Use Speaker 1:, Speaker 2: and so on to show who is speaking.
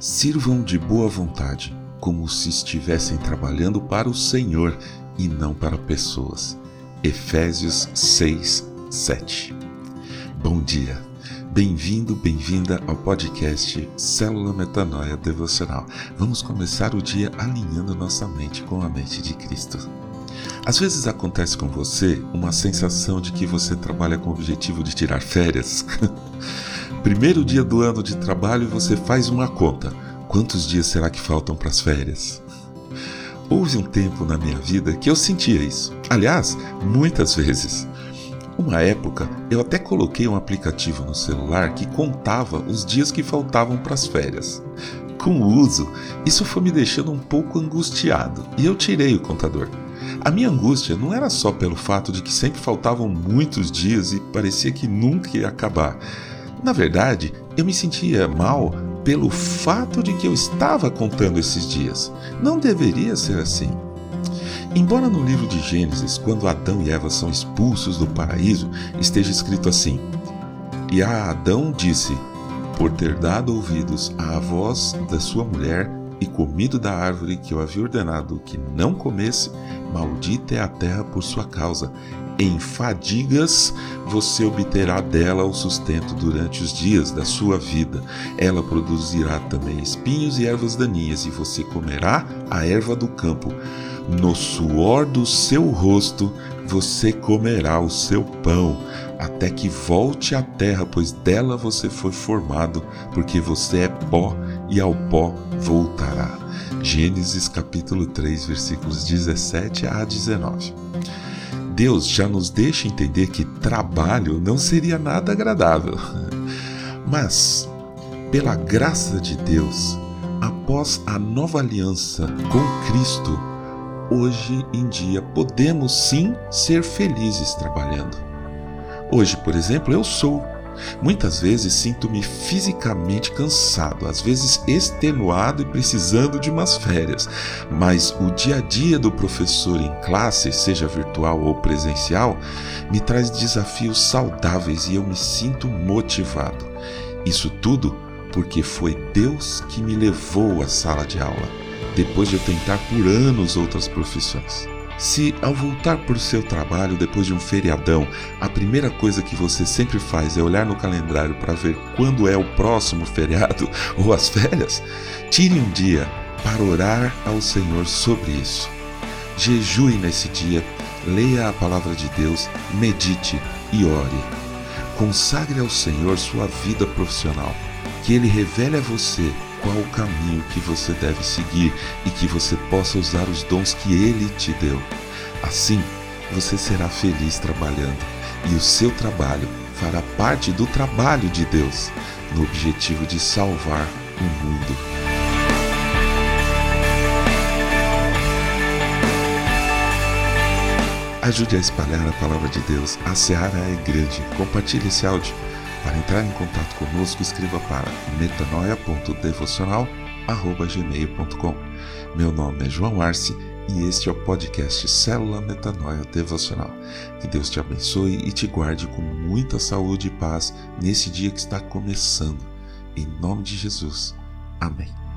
Speaker 1: Sirvam de boa vontade, como se estivessem trabalhando para o Senhor e não para pessoas. Efésios 6, 7. Bom dia. Bem-vindo, bem-vinda ao podcast Célula Metanoia Devocional. Vamos começar o dia alinhando nossa mente com a mente de Cristo. Às vezes acontece com você uma sensação de que você trabalha com o objetivo de tirar férias. Primeiro dia do ano de trabalho e você faz uma conta. Quantos dias será que faltam para as férias? Houve um tempo na minha vida que eu sentia isso. Aliás, muitas vezes. Uma época, eu até coloquei um aplicativo no celular que contava os dias que faltavam para as férias. Com o uso, isso foi me deixando um pouco angustiado e eu tirei o contador. A minha angústia não era só pelo fato de que sempre faltavam muitos dias e parecia que nunca ia acabar na verdade, eu me sentia mal pelo fato de que eu estava contando esses dias. Não deveria ser assim. Embora no livro de Gênesis, quando Adão e Eva são expulsos do paraíso, esteja escrito assim: E a Adão disse: Por ter dado ouvidos à voz da sua mulher e comido da árvore que eu havia ordenado que não comesse, maldita é a terra por sua causa, em fadigas você obterá dela o sustento durante os dias da sua vida. Ela produzirá também espinhos e ervas daninhas, e você comerá a erva do campo. No suor do seu rosto você comerá o seu pão, até que volte à terra, pois dela você foi formado, porque você é pó e ao pó voltará. Gênesis capítulo 3, versículos 17 a 19. Deus já nos deixa entender que trabalho não seria nada agradável. Mas, pela graça de Deus, após a nova aliança com Cristo, hoje em dia podemos sim ser felizes trabalhando. Hoje, por exemplo, eu sou Muitas vezes sinto-me fisicamente cansado, às vezes extenuado e precisando de umas férias, mas o dia a dia do professor em classe, seja virtual ou presencial, me traz desafios saudáveis e eu me sinto motivado. Isso tudo porque foi Deus que me levou à sala de aula, depois de eu tentar por anos outras profissões. Se ao voltar para o seu trabalho depois de um feriadão, a primeira coisa que você sempre faz é olhar no calendário para ver quando é o próximo feriado ou as férias, tire um dia para orar ao Senhor sobre isso. Jejue nesse dia, leia a palavra de Deus, medite e ore. Consagre ao Senhor sua vida profissional, que Ele revele a você qual o caminho que você deve seguir e que você possa usar os dons que Ele te deu. Assim, você será feliz trabalhando e o seu trabalho fará parte do trabalho de Deus, no objetivo de salvar o mundo. Ajude a espalhar a palavra de Deus. A seara é grande. Compartilhe esse áudio para entrar em contato conosco, escreva para metanoia.devocional.gmail.com Meu nome é João Arce e este é o podcast Célula Metanoia Devocional. Que Deus te abençoe e te guarde com muita saúde e paz nesse dia que está começando. Em nome de Jesus. Amém.